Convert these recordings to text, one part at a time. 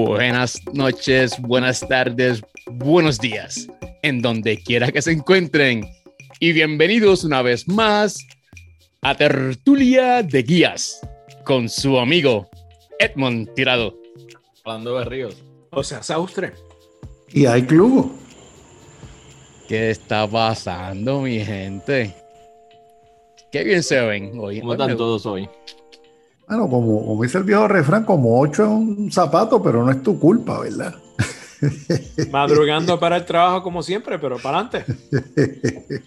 Buenas noches, buenas tardes, buenos días, en donde quiera que se encuentren. Y bienvenidos una vez más a Tertulia de Guías con su amigo Edmond Tirado. Hablando de ríos. O sea, Saustre. Y hay club. ¿Qué está pasando, mi gente? Qué bien se ven hoy. ¿Cómo están todos hoy? Bueno, como, como dice el viejo refrán, como ocho es un zapato, pero no es tu culpa, ¿verdad? Madrugando para el trabajo como siempre, pero para adelante.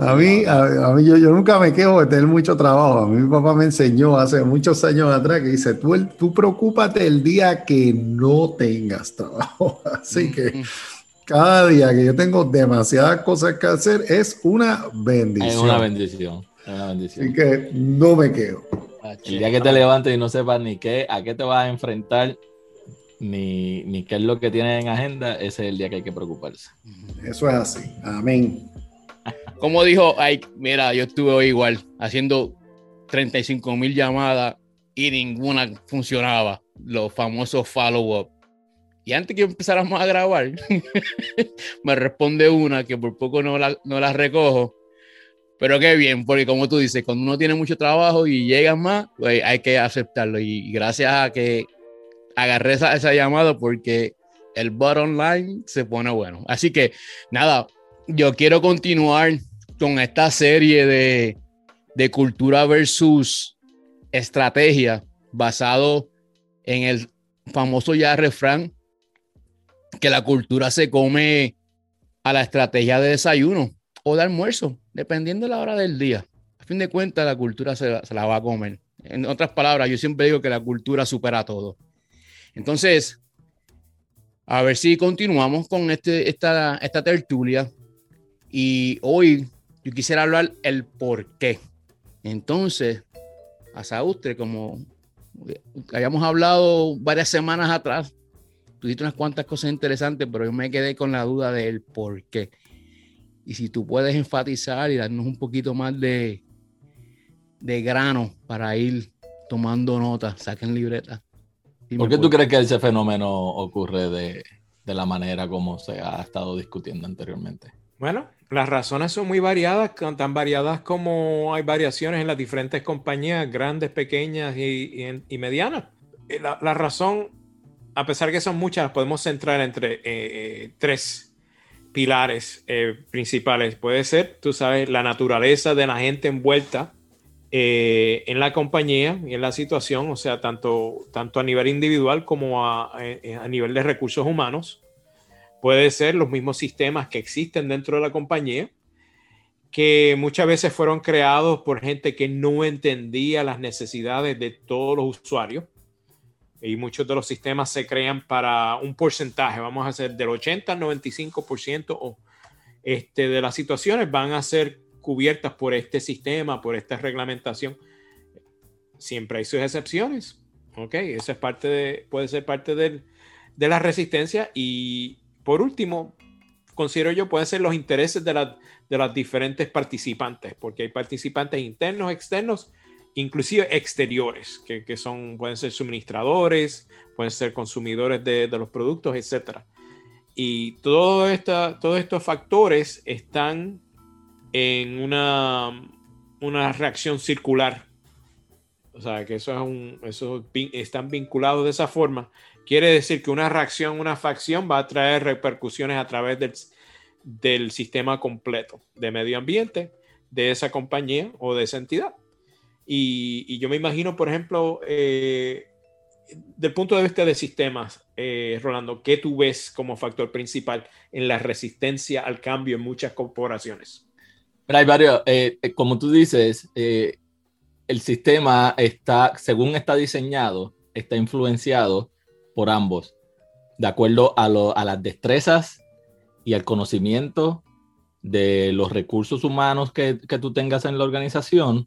A mí, a, mí yo, yo, nunca me quejo de tener mucho trabajo. A mí mi papá me enseñó hace muchos años atrás que dice, tú, el, tú preocúpate el día que no tengas trabajo. Así que cada día que yo tengo demasiadas cosas que hacer es una bendición. Es una bendición. Es una bendición. Así que no me quejo. El día que te levantes y no sepas ni qué, a qué te vas a enfrentar, ni, ni qué es lo que tienes en agenda, ese es el día que hay que preocuparse. Eso es así. Amén. Como dijo ay, mira, yo estuve hoy igual haciendo 35 mil llamadas y ninguna funcionaba. Los famosos follow-up. Y antes que empezáramos a grabar, me responde una que por poco no la, no la recojo. Pero qué bien, porque como tú dices, cuando uno tiene mucho trabajo y llega más, pues hay que aceptarlo. Y gracias a que agarré esa, llamada porque el bottom line se pone bueno. Así que nada, yo quiero continuar con esta serie de, de cultura versus estrategia basado en el famoso ya refrán que la cultura se come a la estrategia de desayuno o de almuerzo, dependiendo de la hora del día. A fin de cuentas, la cultura se, la va a comer. En otras palabras, yo siempre digo que la cultura supera todo. Entonces, a ver si continuamos con este, esta, esta tertulia. Y hoy yo quisiera hablar el por qué. Entonces, a Saustre, como habíamos hablado varias semanas atrás, tú dijiste unas cuantas cosas interesantes, pero yo me quedé con la duda del por qué. Y si tú puedes enfatizar y darnos un poquito más de, de grano para ir tomando notas, saquen libreta. ¿Por qué tú crees que ese fenómeno ocurre de, de la manera como se ha estado discutiendo anteriormente? Bueno, las razones son muy variadas, tan variadas como hay variaciones en las diferentes compañías, grandes, pequeñas y, y, y medianas. La, la, razón, a pesar que son muchas, las podemos centrar entre eh, eh, tres pilares eh, principales. Puede ser, tú sabes, la naturaleza de la gente envuelta eh, en la compañía y en la situación, o sea, tanto, tanto a nivel individual como a, a nivel de recursos humanos Puede ser los mismos sistemas que existen dentro de la compañía, que muchas veces fueron creados por gente que no entendía las necesidades de todos los usuarios. Y muchos de los sistemas se crean para un porcentaje, vamos a hacer del 80 al 95% o este, de las situaciones van a ser cubiertas por este sistema, por esta reglamentación. Siempre hay sus excepciones. Ok, esa es parte de, puede ser parte de, de la resistencia y por último, considero yo pueden ser los intereses de, la, de las diferentes participantes, porque hay participantes internos, externos, inclusive exteriores, que, que son, pueden ser suministradores, pueden ser consumidores de, de los productos, etc. Y todo esta, todos estos factores están en una, una reacción circular. O sea, que eso es un, eso están vinculados de esa forma Quiere decir que una reacción, una facción va a traer repercusiones a través del, del sistema completo de medio ambiente de esa compañía o de esa entidad. Y, yo me imagino, por ejemplo, eh, del punto de vista de sistemas, eh, Rolando, ¿qué tú ves como factor principal en la resistencia al cambio en muchas corporaciones? Pero hay varios, eh, eh como tú dices, el sistema está, según está diseñado, está influenciado por ambos, de acuerdo a, lo, a las destrezas y al conocimiento de los recursos humanos que, que tú tengas en la organización,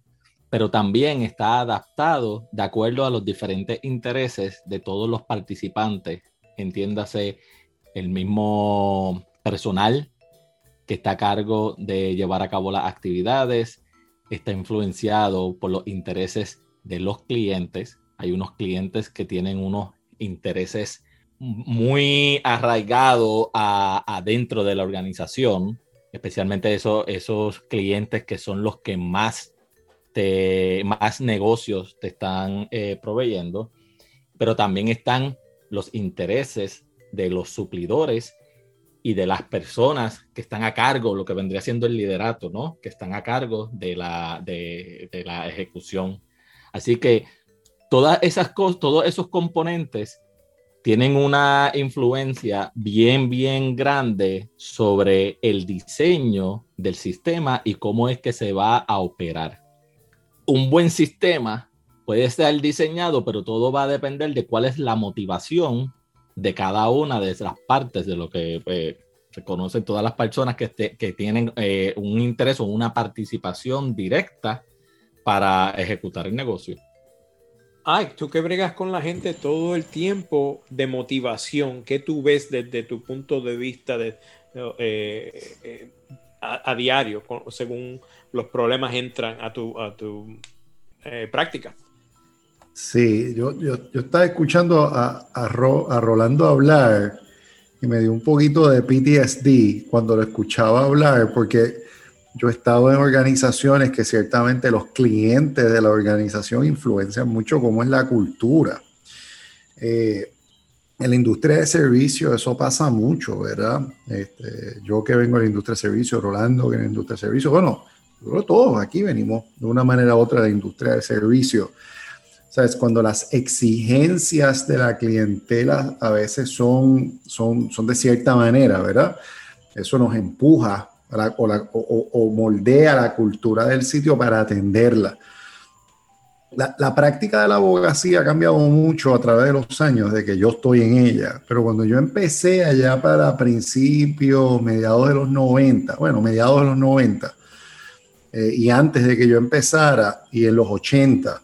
pero también está adaptado de acuerdo a los diferentes intereses de todos los participantes, entiéndase el mismo personal que está a cargo de llevar a cabo las actividades, está influenciado por los intereses de los clientes. Hay unos clientes que tienen unos intereses muy arraigados adentro de la organización, especialmente esos clientes que son los que más, te, más negocios te están eh, proveyendo, pero también están los intereses de los suplidores y de las personas que están a cargo, lo que vendría siendo el liderato, ¿no? Que están a cargo de la, de, la ejecución. Así que todas esas cosas, todos esos componentes tienen una influencia bien, bien grande sobre el diseño del sistema y cómo es que se va a operar. Un buen sistema puede ser diseñado, pero todo va a depender de cuál es la motivación de cada una de esas partes de lo que eh, se conocen todas las personas que, que tienen eh, un interés o una participación directa para ejecutar el negocio. Ay, tú que bregas con la gente todo el tiempo de motivación, ¿qué tú ves desde tu punto de vista de, eh, a, diario, según los problemas entran a tu, a tu práctica? Sí, yo, yo, estaba escuchando a, a, Rolando hablar y me dio un poquito de PTSD cuando lo escuchaba hablar, porque yo he estado en organizaciones que ciertamente los clientes de la organización influencian mucho cómo es la cultura. Eh, en la industria de servicios eso pasa mucho, ¿verdad? Este, yo que vengo de la industria de servicios, Rolando que en la industria de servicios, bueno, todos aquí venimos de una manera u otra de la industria de servicios. ¿Sabes? Cuando las exigencias de la clientela a veces son, son, son de cierta manera, ¿verdad? Eso nos empuja o, moldea la cultura del sitio para atenderla. La, la, práctica de la abogacía ha cambiado mucho a través de los años de que yo estoy en ella, pero cuando yo empecé allá para principios, mediados de los 90, bueno, mediados de los 90, eh, y antes de que yo empezara, y en los 80,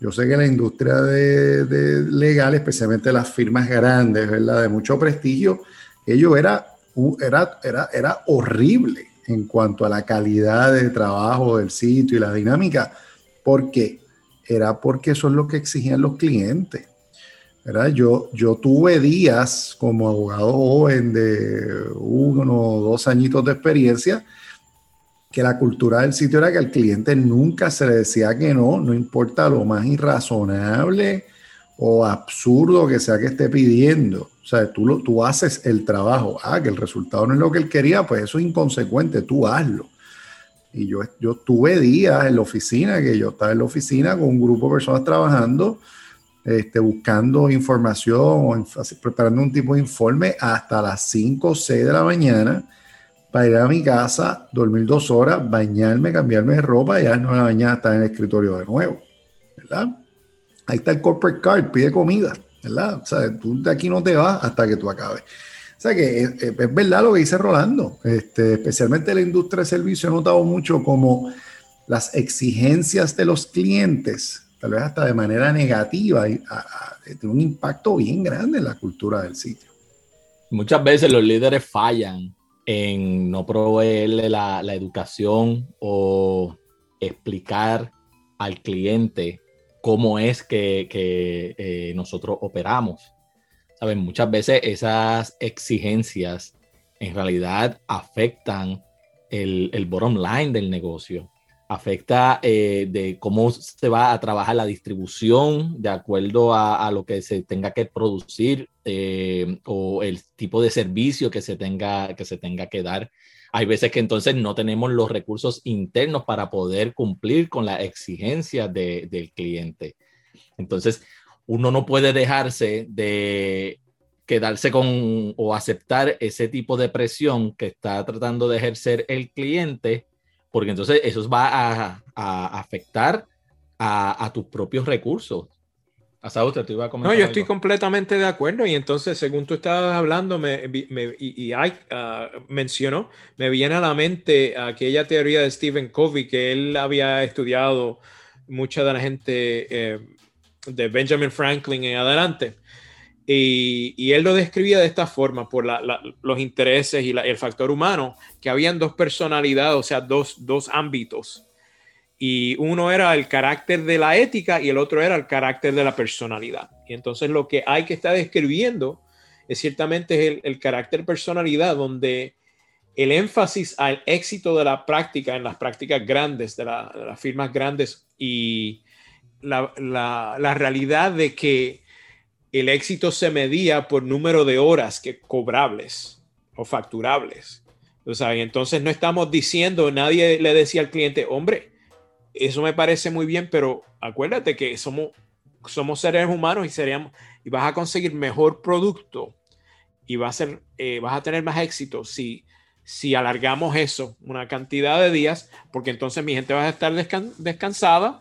yo sé que la industria de, legal, especialmente las firmas grandes, ¿verdad? De mucho prestigio, ello era, era, era, era horrible en cuanto a la calidad de trabajo del sitio y la dinámica. ¿Por qué? Era porque eso es lo que exigían los clientes. ¿verdad? Yo, yo tuve días como abogado joven de uno o dos añitos de experiencia que la cultura del sitio era que al cliente nunca se le decía que no, no importa lo más irrazonable o absurdo que sea que esté pidiendo. O sea, tú, lo, tú haces el trabajo. Ah, que el resultado no es lo que él quería, pues eso es inconsecuente, tú hazlo. Y yo, yo tuve días en la oficina, que yo estaba en la oficina con un grupo de personas trabajando, este, buscando información o preparando un tipo de informe hasta las 5 o 6 de la mañana para ir a mi casa, dormir dos horas, bañarme, cambiarme de ropa y a las nueve de la mañana estar en el escritorio de nuevo, ¿verdad? Ahí está el corporate card, pide comida, ¿verdad? O sea, tú de aquí no te vas hasta que tú acabes. O sea que es, verdad lo que dice Rolando, este, especialmente la industria de servicios, he notado mucho como las exigencias de los clientes, tal vez hasta de manera negativa, tienen un impacto bien grande en la cultura del sitio. Muchas veces los líderes fallan en no proveerle la, educación o explicar al cliente cómo es que, eh, nosotros operamos. ¿Saben? Muchas veces esas exigencias en realidad afectan el, el bottom line del negocio afecta eh, de cómo se va a trabajar la distribución de acuerdo a, lo que se tenga que producir eh, o el tipo de servicio que se, tenga, que se tenga que dar. Hay veces que entonces no tenemos los recursos internos para poder cumplir con la exigencia del cliente. Entonces, uno no puede dejarse de quedarse con o aceptar ese tipo de presión que está tratando de ejercer el cliente porque entonces eso va a, afectar a, tus propios recursos. te iba a comentar. No, yo estoy completamente de acuerdo. Y entonces, según tú estabas hablando, me, y, ah, mencionó, me viene a la mente aquella teoría de Stephen Covey que él había estudiado mucha de la gente eh, de Benjamin Franklin en adelante y, él lo describía de esta forma, por los intereses y el factor humano, que habían dos personalidades, o sea, dos, ámbitos. Y uno era el carácter de la ética y el otro era el carácter de la personalidad. Y entonces lo que hay que estar describiendo es ciertamente el, el carácter personalidad, donde el énfasis al éxito de la práctica en las prácticas grandes, de, las firmas grandes y la, la, realidad de que el éxito se medía por número de horas que cobrables o facturables. O sea, entonces no estamos diciendo, nadie le decía al cliente, hombre, eso me parece muy bien, pero acuérdate que somos, somos seres humanos y, seríamos, y vas a conseguir mejor producto y va a ser, eh, vas a tener más éxito si, si alargamos eso una cantidad de días, porque entonces mi gente va a estar descansada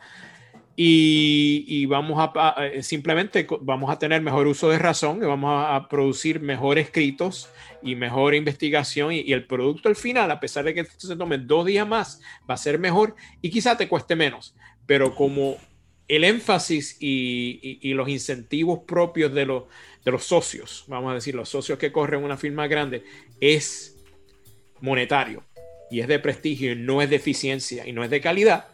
y, vamos a, eh, simplemente vamos a tener mejor uso de razón y vamos a, producir mejor escritos y mejor investigación y, el producto al final, a pesar de que se tome dos días más, va a ser mejor y quizá te cueste menos, pero como el énfasis y, los incentivos propios de los, de los socios, vamos a decir, los socios que corren una firma grande, es monetario y es de prestigio y no es de eficiencia y no es de calidad,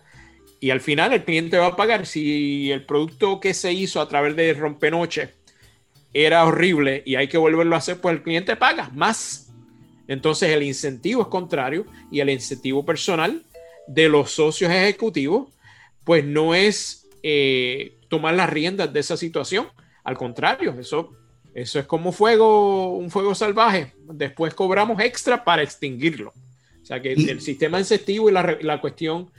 y al final el cliente va a pagar si el producto que se hizo a través de rompenoche era horrible y hay que volverlo a hacer, pues el cliente paga más. Entonces el incentivo es contrario y el incentivo personal de los socios ejecutivos, pues no es eh, tomar las riendas de esa situación. Al contrario, eso, eso es como fuego, un fuego salvaje. Después cobramos extra para extinguirlo. O sea que el sistema incentivo y la, la cuestión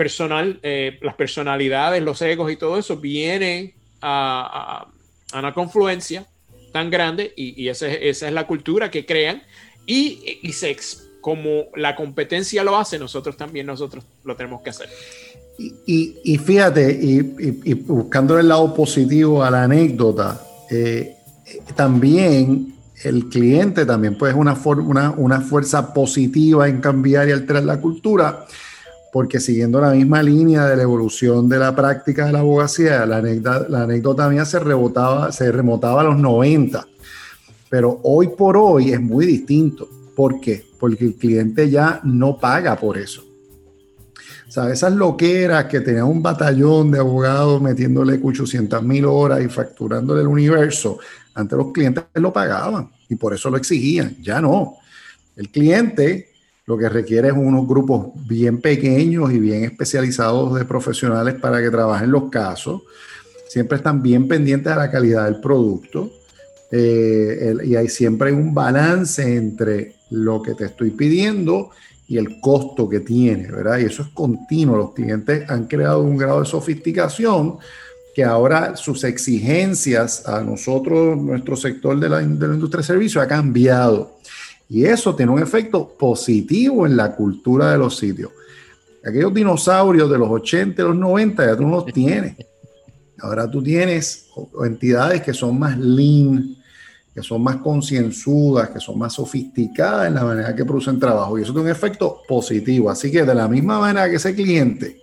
personal, eh, las personalidades, los egos y todo eso vienen a, una confluencia tan grande y, esa, es la cultura que crean y, y se, como la competencia lo hace, nosotros también nosotros lo tenemos que hacer. Y, fíjate, y, buscando el lado positivo a la anécdota, eh, también el cliente también puede una, una, una fuerza positiva en cambiar y alterar la cultura porque siguiendo la misma línea de la evolución de la práctica de la abogacía, la anécdota, la mía se rebotaba, se remontaba a los 90, pero hoy por hoy es muy distinto. ¿Por qué? Porque el cliente ya no paga por eso. O sea, esas loqueras que tenía un batallón de abogados metiéndole 800 mil horas y facturándole el universo, antes los clientes lo pagaban y por eso lo exigían. Ya no. El cliente lo que requiere es unos grupos bien pequeños y bien especializados de profesionales para que trabajen los casos. Siempre están bien pendientes de la calidad del producto. Eh, y hay siempre un balance entre lo que te estoy pidiendo y el costo que tiene, ¿verdad? Y eso es continuo. Los clientes han creado un grado de sofisticación que ahora sus exigencias a nosotros, nuestro sector de la, de la industria de servicios, ha cambiado. Y eso tiene un efecto positivo en la cultura de los sitios. Aquellos dinosaurios de los 80 y los 90 ya tú no los tienes. Ahora tú tienes entidades que son más lean, que son más concienzudas, que son más sofisticadas en la manera que producen trabajo. Y eso tiene un efecto positivo. Así que de la misma manera que ese cliente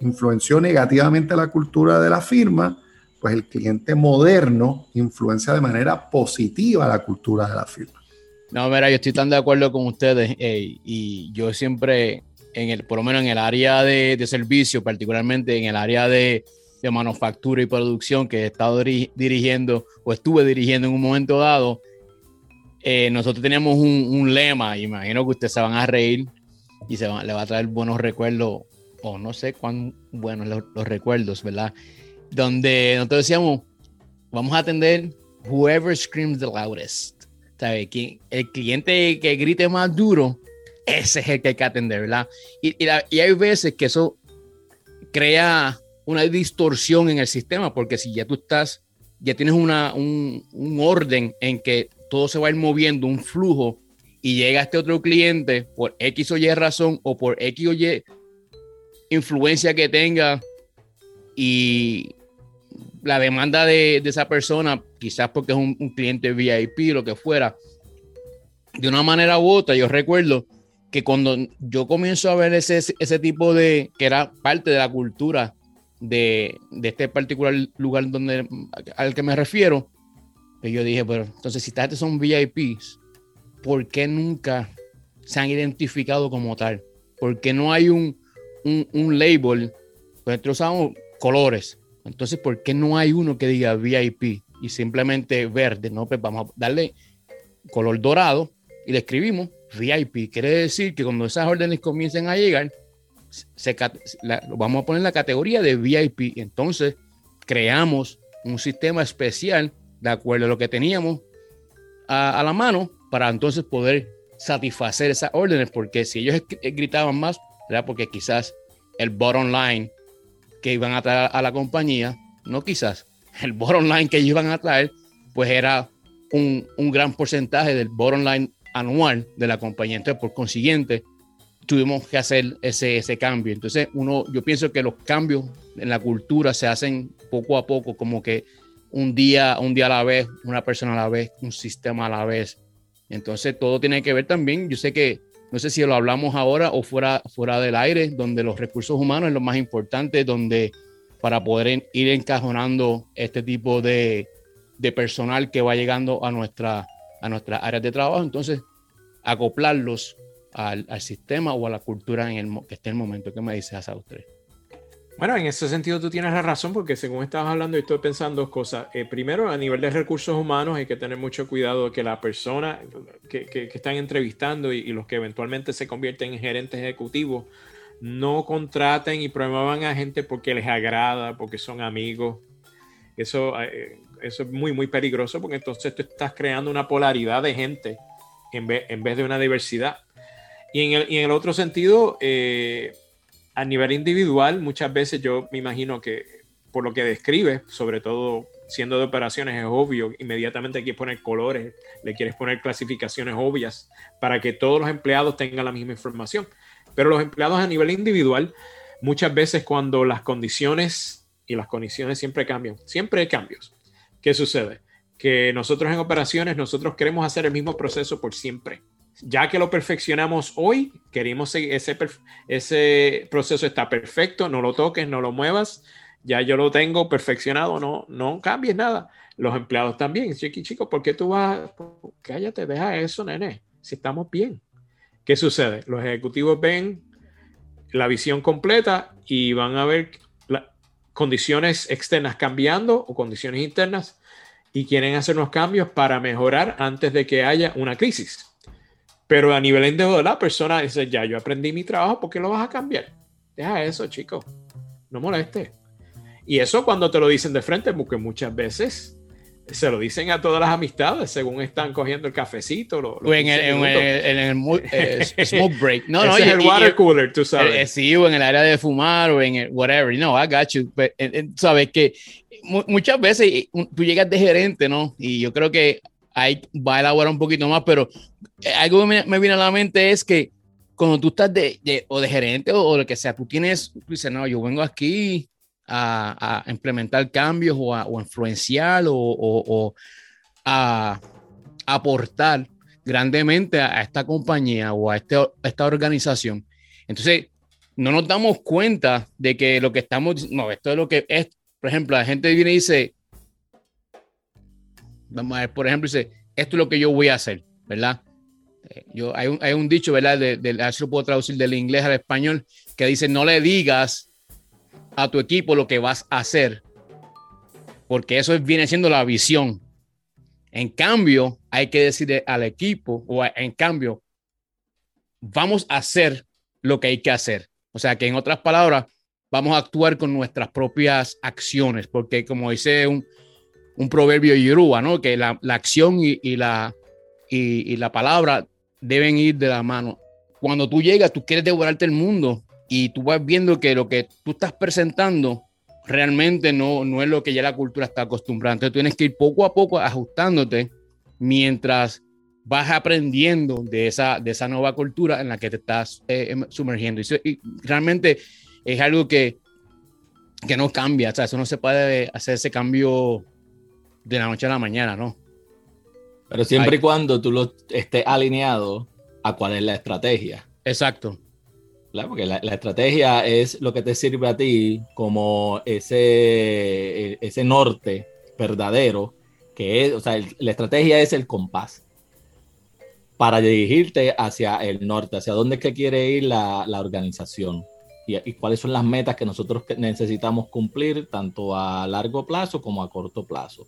influenció negativamente la cultura de la firma, pues el cliente moderno influencia de manera positiva la cultura de la firma. No, mira, yo estoy tan de acuerdo con ustedes y yo siempre, en el, por lo menos en el área de, de servicio, particularmente en el área de, de, manufactura y producción que he estado dirigiendo o estuve dirigiendo en un momento dado, eh, nosotros teníamos un, un, lema, imagino que ustedes se van a reír y se le va a traer buenos recuerdos, o no sé cuán buenos los, los recuerdos, ¿verdad? Donde nosotros decíamos, vamos a atender whoever screams the loudest. El cliente que grite más duro, ese es el que hay que atender, ¿verdad? Y, y, hay veces que eso crea una distorsión en el sistema, porque si ya tú estás, ya tienes una, un, un orden en que todo se va a ir moviendo, un flujo, y llega este otro cliente por X o Y razón o por X o Y influencia que tenga y la demanda de, esa persona, quizás porque es un, cliente VIP, lo que fuera, de una manera u otra, yo recuerdo que cuando yo comienzo a ver ese, ese tipo de, que era parte de la cultura de, este particular lugar donde, al que me refiero, pues yo dije, pero entonces si estas son VIPs, ¿por qué nunca se han identificado como tal? ¿Por qué no hay un, un, un label, pues nosotros usamos colores. Entonces, ¿por qué no hay uno que diga VIP y simplemente verde? No, pues vamos a darle color dorado y le escribimos VIP. Quiere decir que cuando esas órdenes comiencen a llegar, se, vamos a poner la categoría de VIP. Entonces, creamos un sistema especial de acuerdo a lo que teníamos a, la mano para entonces poder satisfacer esas órdenes, porque si ellos gritaban más, era porque quizás el bottom line que iban a traer a la compañía, no quizás, el bottom line que ellos iban a traer, pues era un, un gran porcentaje del bottom line anual de la compañía. Entonces, por consiguiente, tuvimos que hacer ese, ese cambio. Entonces, uno, yo pienso que los cambios en la cultura se hacen poco a poco, como que un día, un día a la vez, una persona a la vez, un sistema a la vez. Entonces, todo tiene que ver también, yo sé que, no sé si lo hablamos ahora o fuera, fuera del aire, donde los recursos humanos es lo más importante, donde para poder ir encajonando este tipo de, de personal que va llegando a, nuestra, a nuestras áreas de trabajo, entonces acoplarlos al, sistema o a la cultura en el que esté el momento. ¿Qué me dices a usted? Bueno, en ese sentido tú tienes la razón porque según estabas hablando estoy pensando dos cosas. Eh, primero, a nivel de recursos humanos hay que tener mucho cuidado de que la persona que, que, están entrevistando y, y, los que eventualmente se convierten en gerentes ejecutivos no contraten y promuevan a gente porque les agrada, porque son amigos. Eso, eh, eso es muy, muy peligroso porque entonces tú estás creando una polaridad de gente en vez, en vez de una diversidad. Y en el, y en el otro sentido, eh, a nivel individual, muchas veces yo me imagino que por lo que describe, sobre todo siendo de operaciones, es obvio, inmediatamente que poner colores, le quieres poner clasificaciones obvias para que todos los empleados tengan la misma información. Pero los empleados a nivel individual, muchas veces cuando las condiciones, y las condiciones siempre cambian, siempre hay cambios. ¿Qué sucede? Que nosotros en operaciones, nosotros queremos hacer el mismo proceso por siempre ya que lo perfeccionamos hoy, queremos ese, proceso está perfecto, no lo toques, no lo muevas, ya yo lo tengo perfeccionado, no, no cambies nada. Los empleados también, chiqui chico, ¿por qué tú vas? Cállate, deja eso, nene, si estamos bien. ¿Qué sucede? Los ejecutivos ven la visión completa y van a ver condiciones externas cambiando o condiciones internas y quieren hacer unos cambios para mejorar antes de que haya una crisis. Pero a nivel individual, la persona dice, ya yo aprendí mi trabajo, ¿por qué lo vas a cambiar? Deja eso, chico. No moleste. Y eso cuando te lo dicen de frente, porque muchas veces se lo dicen a todas las amistades según están cogiendo el cafecito. o en el, en el, eh, smoke break. No, no, es el water cooler, tú sabes. Eh, sí, o en el área de fumar o en el whatever. No, I got you. Pero, eh, sabes que muchas veces tú llegas de gerente, ¿no? Y yo creo que ahí va a elaborar un poquito más, pero eh, algo que me, viene a la mente es que cuando tú estás de, o de gerente o, lo que sea, tú tienes, tú dices, no, yo vengo aquí a, a implementar cambios o a o influenciar o, o, a, aportar grandemente a, esta compañía o a, este, a esta organización. Entonces, no nos damos cuenta de que lo que estamos, no, esto es lo que es, por ejemplo, la gente viene y dice, vamos a ver, por ejemplo, dice, esto es lo que yo voy a hacer, ¿verdad? Eh, yo, hay, un, hay un dicho, ¿verdad? De, de, lo puedo traducir del inglés al español, que dice, no le digas a tu equipo lo que vas a hacer, porque eso viene siendo la visión. En cambio, hay que decirle al equipo, o en cambio, vamos a hacer lo que hay que hacer. O sea, que en otras palabras, vamos a actuar con nuestras propias acciones, porque como dice un, un proverbio yoruba, ¿no? Que la, la acción y, la, y, la palabra deben ir de la mano. Cuando tú llegas, tú quieres devorarte el mundo y tú vas viendo que lo que tú estás presentando realmente no, no es lo que ya la cultura está acostumbrada. Entonces tienes que ir poco a poco ajustándote mientras vas aprendiendo de esa, de esa nueva cultura en la que te estás eh, em, sumergiendo. Y, y, realmente es algo que, que no cambia, o sea, eso no se puede hacer ese cambio de la noche a la mañana, ¿no? Pero siempre y cuando tú lo estés alineado a cuál es la estrategia. Exacto. Claro, porque la, la, estrategia es lo que te sirve a ti como ese, ese norte verdadero, que es, o sea, el, la estrategia es el compás para dirigirte hacia el norte, hacia dónde es que quiere ir la, la organización. y, cuáles son las metas que nosotros necesitamos cumplir tanto a largo plazo como a corto plazo.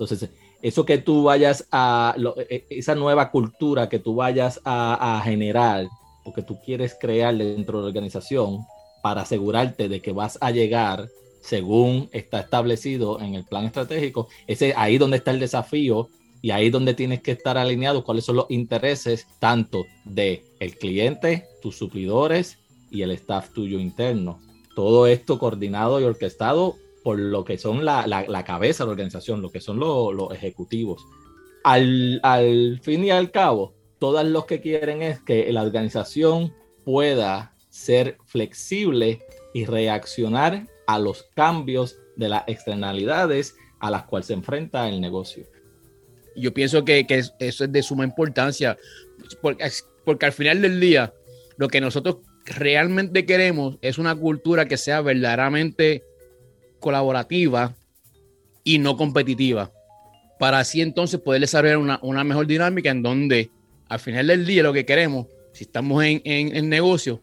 Entonces, eso que tú vayas a, e, e, esa nueva cultura que tú vayas a, generar o que tú quieres crear dentro de la organización para asegurarte de que vas a llegar según está establecido en el plan estratégico, ese ahí donde está el desafío y ahí donde tienes que estar alineado cuáles son los intereses tanto de el cliente, tus suplidores y el staff tuyo interno. Todo esto coordinado y orquestado por lo que son la, cabeza de la organización, lo que son los ejecutivos. Al, al fin y al cabo, todos los que quieren es que la organización pueda ser flexible y reaccionar a los cambios de las externalidades a las cuales se enfrenta el negocio. Yo pienso que, eso es de suma importancia, porque, porque al final del día, lo que nosotros realmente queremos es una cultura que sea verdaderamente colaborativa y no competitiva, para así entonces poder desarrollar una, mejor dinámica en donde al final del día lo que queremos, si estamos en, en, en negocio,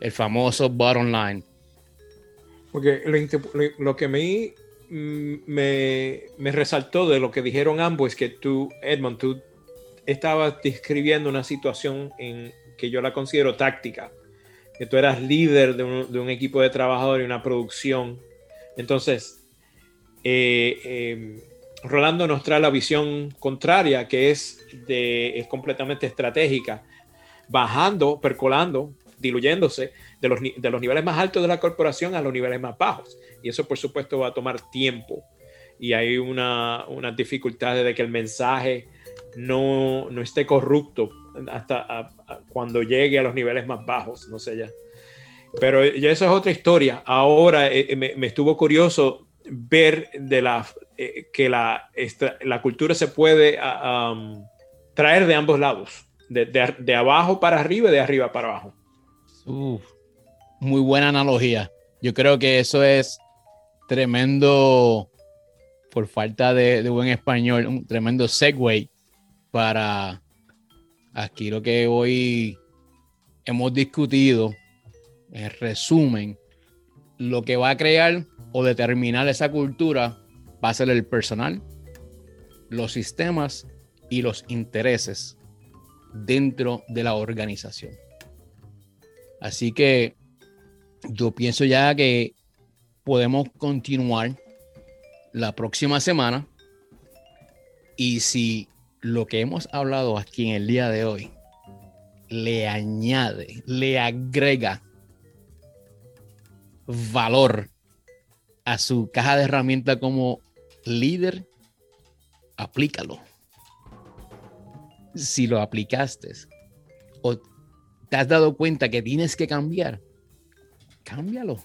el famoso bottom line, porque lo, que me, mm, me, me, resaltó de lo que dijeron ambos es que tú, Edmond, tú estabas describiendo una situación en que yo la considero táctica, que tú eras líder de un, de un equipo de trabajadores y una producción. Entonces, eh, em, Rolando nos trae la visión contraria, que es, de, es completamente estratégica, bajando, percolando, diluyéndose de los, de los niveles más altos de la corporación a los niveles más bajos. Y eso, por supuesto, va a tomar tiempo. Y hay una, una dificultad de que el mensaje no, no esté corrupto hasta cuando llegue a los niveles más bajos, no sé ya. Pero ya eso es otra historia. Ahora eh, eh, me, estuvo curioso ver de la, eh, que la, la cultura se puede ah, traer de ambos lados, de, de, de, abajo para arriba y de arriba para abajo. Muy buena analogía. Yo creo que eso es tremendo, por falta de, buen español, un tremendo segue para aquí lo que hoy hemos discutido, resumen, lo que va a crear o determinar esa cultura va a ser el personal, los sistemas y los intereses dentro de la organización. Así que yo pienso ya que podemos continuar la próxima semana. Y si lo que hemos hablado aquí en el día de hoy le añade, le agrega valor a su caja de herramientas como líder, aplícalo. Si lo aplicaste o te has dado cuenta que tienes que cambiar, cámbialo.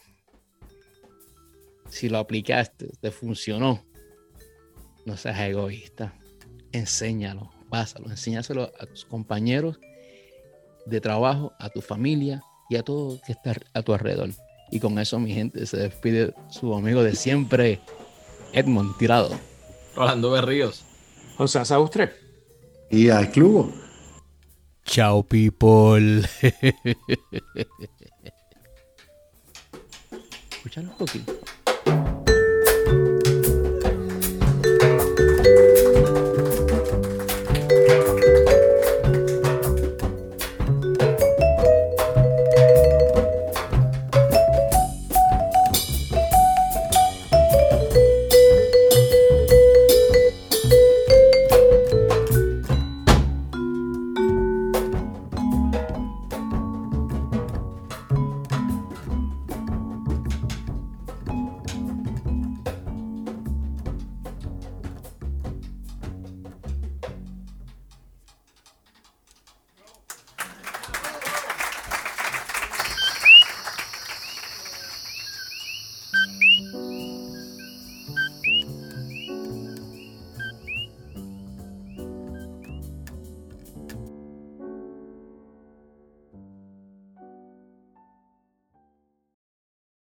Si lo aplicaste, te funcionó, no seas egoísta. Enséñalo, pásalo, enséñaselo a tus compañeros de trabajo, a tu familia y a todo que está a tu alrededor. Y con eso, mi gente, se despide su amigo de siempre, Edmond Tirado. Rolando Berríos. José Saustre. Y al club. Chao, people. Escúchalo un poquito.